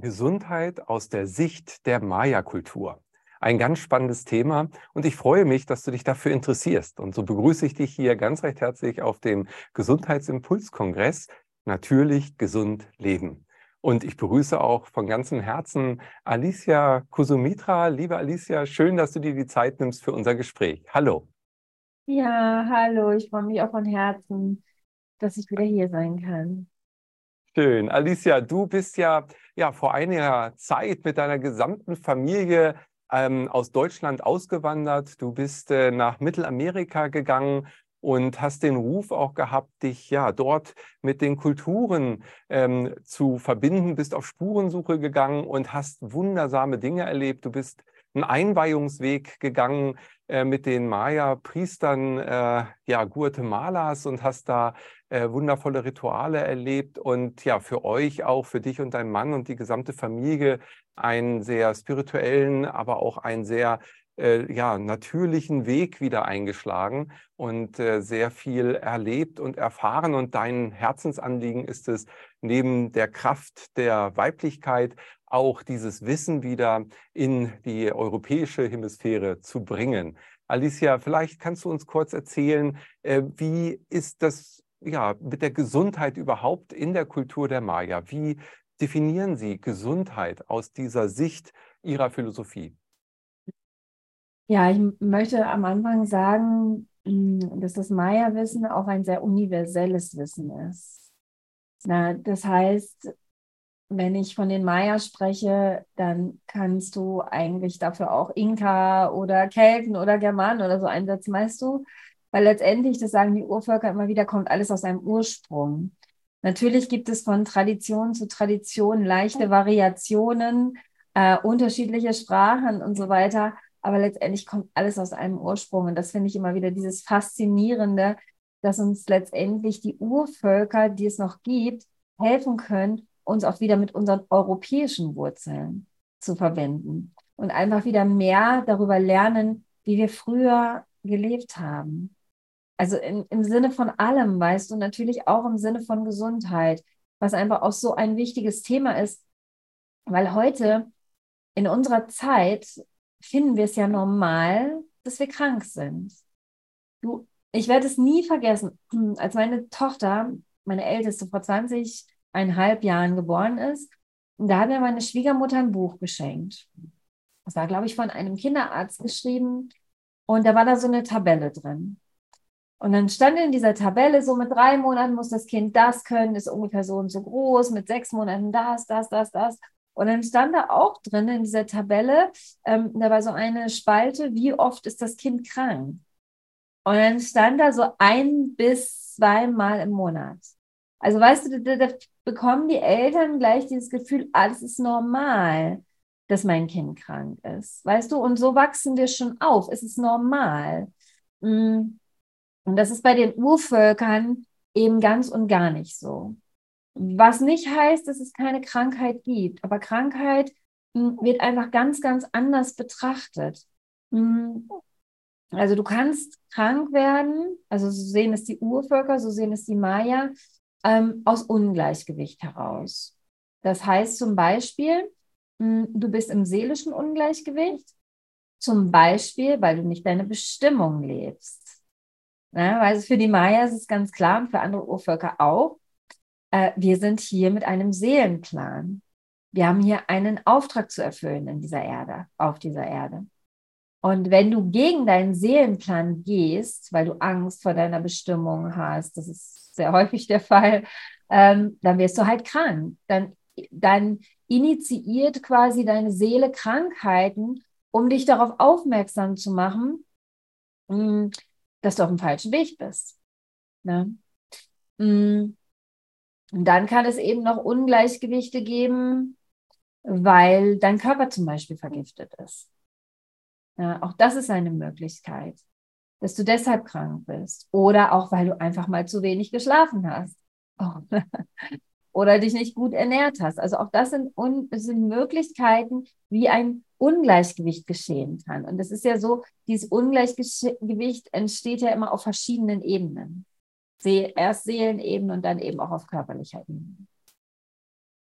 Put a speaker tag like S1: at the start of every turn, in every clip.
S1: Gesundheit aus der Sicht der Maya-Kultur. Ein ganz spannendes Thema und ich freue mich, dass du dich dafür interessierst. Und so begrüße ich dich hier ganz recht herzlich auf dem Gesundheitsimpulskongress Natürlich gesund leben. Und ich begrüße auch von ganzem Herzen Alicia Kusumitra. Liebe Alicia, schön, dass du dir die Zeit nimmst für unser Gespräch. Hallo.
S2: Ja, hallo, ich freue mich auch von Herzen, dass ich wieder hier sein kann.
S1: Schön. Alicia, du bist ja, ja vor einiger Zeit mit deiner gesamten Familie ähm, aus Deutschland ausgewandert. Du bist äh, nach Mittelamerika gegangen und hast den Ruf auch gehabt, dich ja dort mit den Kulturen ähm, zu verbinden, bist auf Spurensuche gegangen und hast wundersame Dinge erlebt. Du bist einen Einweihungsweg gegangen äh, mit den Maya-Priestern äh, ja, Guatemalas und hast da äh, wundervolle Rituale erlebt und ja, für euch auch, für dich und deinen Mann und die gesamte Familie einen sehr spirituellen, aber auch einen sehr äh, ja, natürlichen Weg wieder eingeschlagen und äh, sehr viel erlebt und erfahren. Und dein Herzensanliegen ist es, neben der Kraft der Weiblichkeit auch dieses Wissen wieder in die europäische Hemisphäre zu bringen. Alicia, vielleicht kannst du uns kurz erzählen, äh, wie ist das ja, mit der Gesundheit überhaupt in der Kultur der Maya? Wie definieren Sie Gesundheit aus dieser Sicht Ihrer Philosophie?
S2: Ja, ich möchte am Anfang sagen, hm, dass das Maya-Wissen auch ein sehr universelles Wissen ist. Na, das heißt, wenn ich von den Maya spreche, dann kannst du eigentlich dafür auch Inka oder Kelten oder Germanen oder so einsetzen, weißt du? Weil letztendlich, das sagen die Urvölker immer wieder, kommt alles aus einem Ursprung. Natürlich gibt es von Tradition zu Tradition leichte Variationen, äh, unterschiedliche Sprachen und so weiter. Aber letztendlich kommt alles aus einem Ursprung. Und das finde ich immer wieder dieses Faszinierende, dass uns letztendlich die Urvölker, die es noch gibt, helfen können, uns auch wieder mit unseren europäischen Wurzeln zu verwenden und einfach wieder mehr darüber lernen, wie wir früher gelebt haben. Also in, im Sinne von allem, weißt du, natürlich auch im Sinne von Gesundheit, was einfach auch so ein wichtiges Thema ist, weil heute in unserer Zeit finden wir es ja normal, dass wir krank sind. Du, ich werde es nie vergessen, als meine Tochter, meine Älteste, vor 20,5 Jahren geboren ist, da hat mir meine Schwiegermutter ein Buch geschenkt. Das war, glaube ich, von einem Kinderarzt geschrieben. Und da war da so eine Tabelle drin. Und dann stand in dieser Tabelle, so mit drei Monaten muss das Kind das können, ist ungefähr so und so groß, mit sechs Monaten das, das, das, das. Und dann stand da auch drin in dieser Tabelle, ähm, da war so eine Spalte, wie oft ist das Kind krank? Und dann stand da so ein bis zweimal im Monat. Also weißt du, da, da bekommen die Eltern gleich dieses Gefühl, alles ist normal, dass mein Kind krank ist. Weißt du, und so wachsen wir schon auf. Es ist normal. Mm. Und das ist bei den Urvölkern eben ganz und gar nicht so. Was nicht heißt, dass es keine Krankheit gibt, aber Krankheit hm, wird einfach ganz, ganz anders betrachtet. Hm. Also du kannst krank werden, also so sehen es die Urvölker, so sehen es die Maya, ähm, aus Ungleichgewicht heraus. Das heißt zum Beispiel, hm, du bist im seelischen Ungleichgewicht, zum Beispiel, weil du nicht deine Bestimmung lebst. Ja, also für die Maya ist ganz klar und für andere Urvölker auch, äh, wir sind hier mit einem Seelenplan. Wir haben hier einen Auftrag zu erfüllen in dieser Erde, auf dieser Erde. Und wenn du gegen deinen Seelenplan gehst, weil du Angst vor deiner Bestimmung hast, das ist sehr häufig der Fall, ähm, dann wirst du halt krank. Dann, dann initiiert quasi deine Seele Krankheiten, um dich darauf aufmerksam zu machen, hm, dass du auf dem falschen Weg bist. Ne? Mm. Und dann kann es eben noch Ungleichgewichte geben, weil dein Körper zum Beispiel vergiftet ist. Ja, auch das ist eine Möglichkeit, dass du deshalb krank bist. Oder auch, weil du einfach mal zu wenig geschlafen hast. Oder dich nicht gut ernährt hast. Also auch das sind, sind Möglichkeiten, wie ein Ungleichgewicht geschehen kann. Und es ist ja so, dieses Ungleichgewicht entsteht ja immer auf verschiedenen Ebenen. Erst Seelenebene und dann eben auch auf körperlicher Ebene.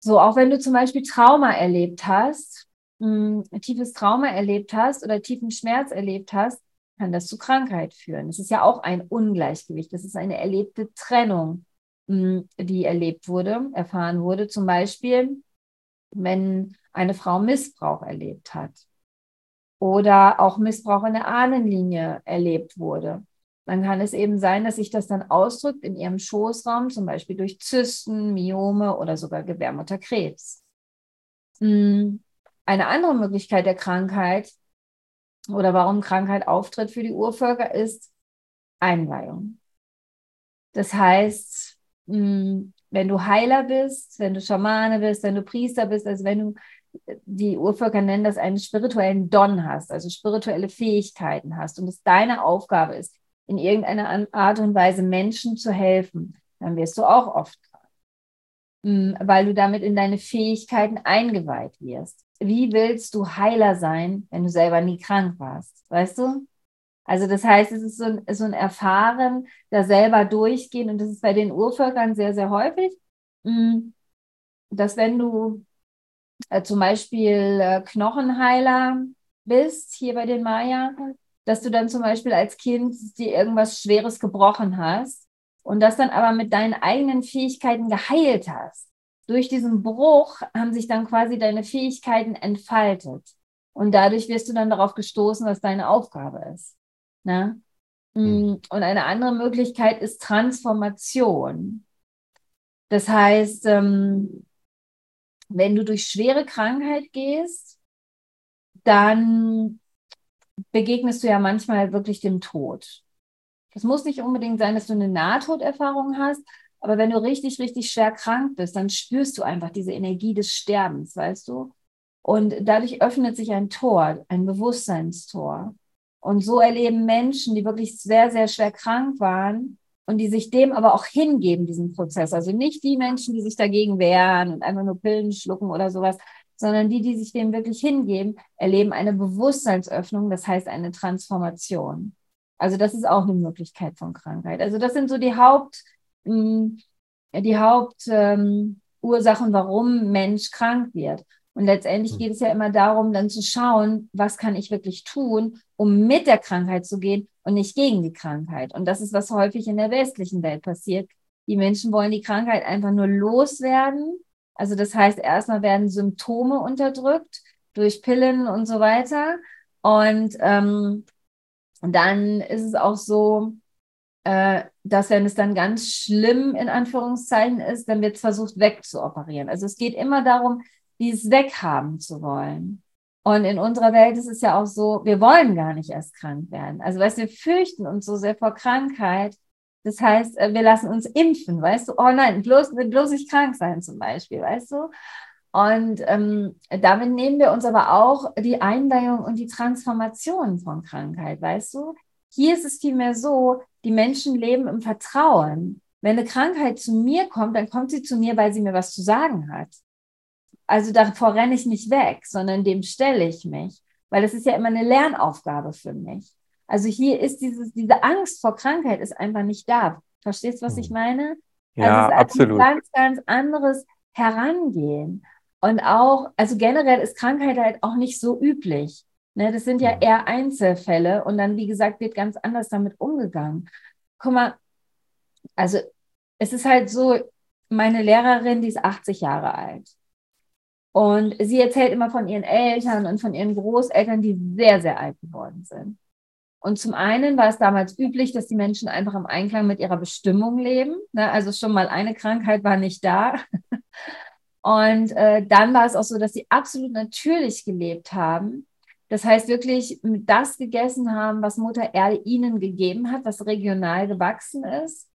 S2: So, auch wenn du zum Beispiel Trauma erlebt hast, mh, hm, tiefes Trauma erlebt hast oder tiefen Schmerz erlebt hast, kann das zu Krankheit führen. Das ist ja auch ein Ungleichgewicht. Das ist eine erlebte Trennung, die erlebt wurde, erfahren wurde. Zum Beispiel, wenn eine Frau Missbrauch erlebt hat oder auch Missbrauch in der Ahnenlinie erlebt wurde. Dann kann es eben sein, dass sich das dann ausdrückt in ihrem Schoßraum, zum Beispiel durch Zysten, Myome oder sogar Gebärmutterkrebs. Hm, eine andere Möglichkeit der Krankheit oder warum Krankheit auftritt für die Urvölker ist Einweihung. Das heißt, hm, wenn du Heiler bist, wenn du Schamane bist, wenn du Priester bist, also wenn du, die Urvölker nennen das einen spirituellen Don hast, also spirituelle Fähigkeiten hast und es deine Aufgabe ist, in irgendeiner Art und Weise Menschen zu helfen, dann wirst du auch oft krank, hm, weil du damit in deine Fähigkeiten eingeweiht wirst wie willst du Heiler sein, wenn du selber nie krank warst? Weißt du? Also das heißt, es ist so ein, so ein Erfahren, da selber durchgehen und das ist bei den Urvölkern sehr, sehr häufig, mm, dass wenn du äh, zum Beispiel äh, Knochenheiler bist, hier bei den Maya, dass du dann zum Beispiel als Kind dir irgendwas Schweres gebrochen hast und das dann aber mit deinen eigenen Fähigkeiten geheilt hast durch diesen Bruch haben sich dann quasi deine Fähigkeiten entfaltet. Und dadurch wirst du dann darauf gestoßen, was deine Aufgabe ist. Ne? Mhm. Und eine andere Möglichkeit ist Transformation. Das heißt, ähm, wenn du durch schwere Krankheit gehst, dann begegnest du ja manchmal wirklich dem Tod. Es muss nicht unbedingt sein, dass du eine Nahtoderfahrung hast, aber wenn du richtig, richtig schwer krank bist, dann spürst du einfach diese Energie des Sterbens, weißt du? Und dadurch öffnet sich ein Tor, ein Bewusstseinstor. Und so erleben Menschen, die wirklich sehr, sehr schwer krank waren und die sich dem aber auch hingeben, diesem Prozess. Also nicht die Menschen, die sich dagegen wehren und einfach nur Pillen schlucken oder sowas, sondern die, die sich dem wirklich hingeben, erleben eine Bewusstseinsöffnung, das heißt eine Transformation. Also das ist auch eine Möglichkeit von Krankheit. Also das sind so die Haupt, die Hauptursachen, ähm, warum Mensch krank wird. Und letztendlich hm. geht es ja immer darum, dann zu schauen, was kann ich wirklich tun, um mit der Krankheit zu gehen und nicht gegen die Krankheit. Und das ist, was häufig in der westlichen Welt passiert. Die Menschen wollen die Krankheit einfach nur loswerden. Also das heißt, erstmal werden Symptome unterdrückt durch Pillen und so weiter. Und ähm, dann ist es auch so, äh, dass wenn es dann ganz schlimm in Anführungszeichen ist, dann wird es versucht wegzuoperieren. Also es geht immer darum, dieses weghaben zu wollen. Und in unserer Welt ist es ja auch so, wir wollen gar nicht erst krank werden. Also weißt wir fürchten uns so sehr vor Krankheit. Das heißt, äh, wir lassen uns impfen, weißt du? Oh nein, bloß, bloß nicht krank sein zum Beispiel, weißt du? Und ähm, damit nehmen wir uns aber auch die Einweihung und die Transformation von Krankheit, weißt du? Hier ist es vielmehr so, die Menschen leben im Vertrauen. Wenn eine Krankheit zu mir kommt, dann kommt sie zu mir, weil sie mir was zu sagen hat. Also davor renne ich nicht weg, sondern dem stelle ich mich, weil das ist ja immer eine Lernaufgabe für mich. Also hier ist dieses, diese Angst vor Krankheit ist einfach nicht da. Verstehst du, was ich hm. meine?
S1: Ja, also absolut.
S2: Ein ganz, ganz anderes Herangehen. Und auch, also generell ist Krankheit halt auch nicht so üblich. Ne, das sind ja eher Einzelfälle und dann, wie gesagt, wird ganz anders damit umgegangen. Guck mal, also es ist halt so, meine Lehrerin, die ist 80 Jahre alt. Und sie erzählt immer von ihren Eltern und von ihren Großeltern, die sehr, sehr alt geworden sind. Und zum einen war es damals üblich, dass die Menschen einfach im Einklang mit ihrer Bestimmung leben. Ne? Also schon mal eine Krankheit war nicht da. Und äh, dann war es auch so, dass sie absolut natürlich gelebt haben das heißt wirklich das gegessen haben, was Mutter Erde ihnen gegeben hat, was regional gewachsen ist.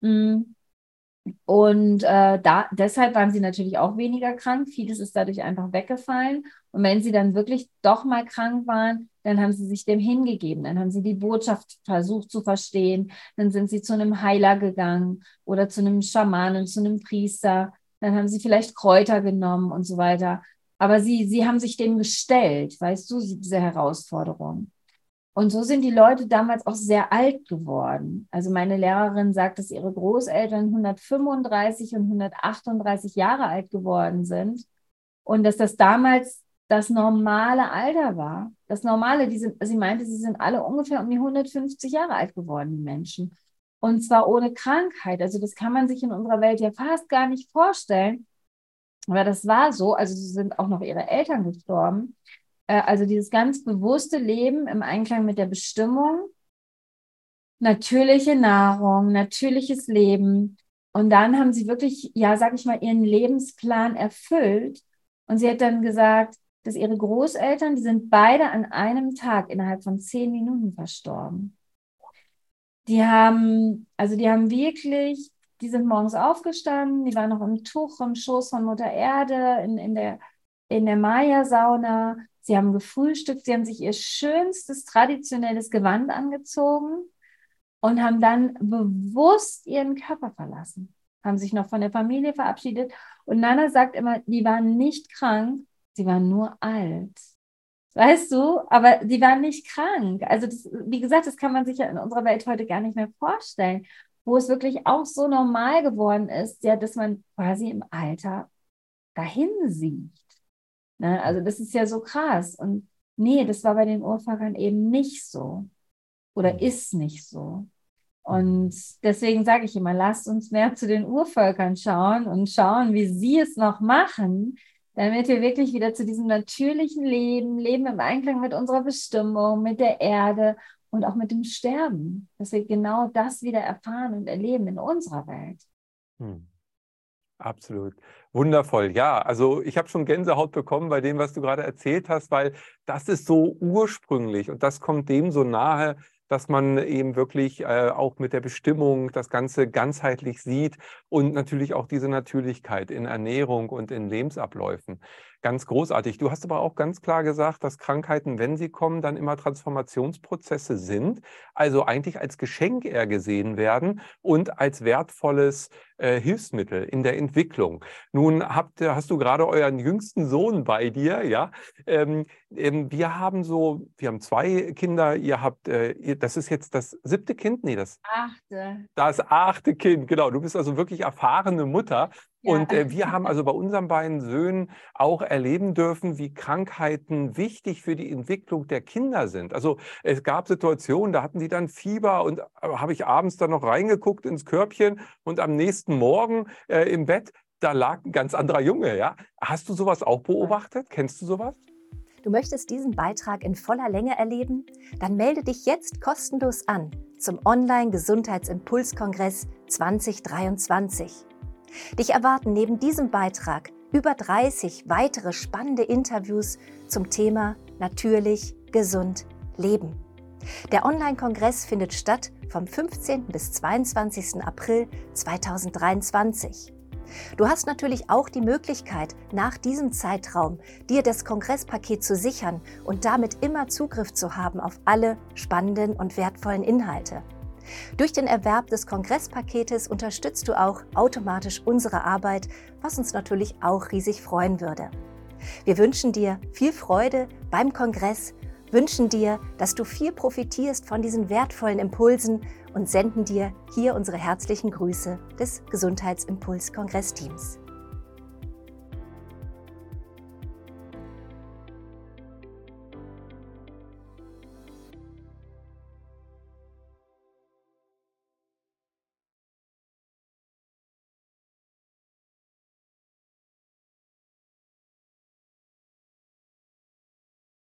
S2: Mm. Und äh, da, deshalb waren sie natürlich auch weniger krank. Vieles ist dadurch einfach weggefallen. Und wenn sie dann wirklich doch mal krank waren, dann haben sie sich dem hingegeben. Dann haben sie die Botschaft versucht zu verstehen. Dann sind sie zu einem Heiler gegangen oder zu einem Schamanen, zu einem Priester. Dann haben sie vielleicht Kräuter genommen und so weiter. Aber sie, sie haben sich dem gestellt, weißt du, diese Herausforderung. Und so sind die Leute damals auch sehr alt geworden. Also meine Lehrerin sagt, dass ihre Großeltern 135 und 138 Jahre alt geworden sind und dass das damals das normale Alter war. Das normale, die sind, sie meinte, sie sind alle ungefähr um die 150 Jahre alt geworden, die Menschen. Und zwar ohne Krankheit. Also das kann man sich in unserer Welt ja fast gar nicht vorstellen. Aber das war so. Also sie sind auch noch ihre Eltern gestorben. Äh, also dieses ganz bewusste Leben im Einklang mit der Bestimmung, natürliche Nahrung, natürliches Leben. Und dann haben sie wirklich, ja, sag ich mal, ihren Lebensplan erfüllt. Und sie hat dann gesagt, dass ihre Großeltern, die sind beide an einem Tag innerhalb von zehn Minuten verstorben. Die haben, also die haben wirklich, die sind morgens aufgestanden, die waren noch im Tuch, im Schoß von Mutter Erde, in, in der, in der Maya-Sauna. Sie haben gefrühstückt, sie haben sich ihr schönstes traditionelles Gewand angezogen und haben dann bewusst ihren Körper verlassen, haben sich noch von der Familie verabschiedet. Und Nana sagt immer, die waren nicht krank, sie waren nur alt. Weißt du, aber die waren nicht krank. Also, das, wie gesagt, das kann man sich ja in unserer Welt heute gar nicht mehr vorstellen, wo es wirklich auch so normal geworden ist, ja, dass man quasi im Alter dahin sieht. Ne? Also das ist ja so krass. Und nee, das war bei den Urvölkern eben nicht so. Oder mhm. ist nicht so. Und deswegen sage ich immer, lasst uns mehr zu den Urvölkern schauen und schauen, wie sie es noch machen, damit wir wirklich wieder zu diesem natürlichen Leben, Leben im Einklang mit unserer Bestimmung, mit der Erde und auch mit dem Sterben, dass wir genau das wieder erfahren und erleben in unserer Welt. Hm.
S1: Absolut. Wundervoll. Ja, also ich habe schon Gänsehaut bekommen bei dem, was du gerade erzählt hast, weil das ist so ursprünglich und das kommt dem so nahe, dass man eben wirklich äh, auch mit der Bestimmung das Ganze ganzheitlich sieht und natürlich auch diese Natürlichkeit in Ernährung und in Lebensabläufen. Ganz großartig. Du hast aber auch ganz klar gesagt, dass Krankheiten, wenn sie kommen, dann immer Transformationsprozesse sind, also eigentlich als Geschenk eher gesehen werden und als wertvolles äh, Hilfsmittel in der Entwicklung. Nun habt, hast du gerade euren jüngsten Sohn bei dir, ja? Ähm, ähm, wir haben so, wir haben zwei Kinder, ihr habt, äh, das ist jetzt das siebte Kind? Nee, das achte. Das achte Kind, genau. Du bist also wirklich erfahrene Mutter. Und äh, wir haben also bei unseren beiden Söhnen auch erleben dürfen, wie Krankheiten wichtig für die Entwicklung der Kinder sind. Also es gab Situationen, da hatten die dann Fieber und äh, habe ich abends dann noch reingeguckt ins Körbchen und am nächsten Morgen äh, im Bett, da lag ein ganz anderer Junge. Ja? Hast du sowas auch beobachtet? Kennst du sowas?
S3: Du möchtest diesen Beitrag in voller Länge erleben? Dann melde dich jetzt kostenlos an zum Online-Gesundheitsimpulskongress 2023. Dich erwarten neben diesem Beitrag über 30 weitere spannende Interviews zum Thema Natürlich, gesund, leben. Der Online-Kongress findet statt vom 15. bis 22. April 2023. Du hast natürlich auch die Möglichkeit, nach diesem Zeitraum dir das Kongresspaket zu sichern und damit immer Zugriff zu haben auf alle spannenden und wertvollen Inhalte. Durch den Erwerb des Kongresspaketes unterstützt du auch automatisch unsere Arbeit, was uns natürlich auch riesig freuen würde. Wir wünschen dir viel Freude beim Kongress, wünschen dir, dass du viel profitierst von diesen wertvollen Impulsen und senden dir hier unsere herzlichen Grüße des Gesundheitsimpuls-Kongressteams.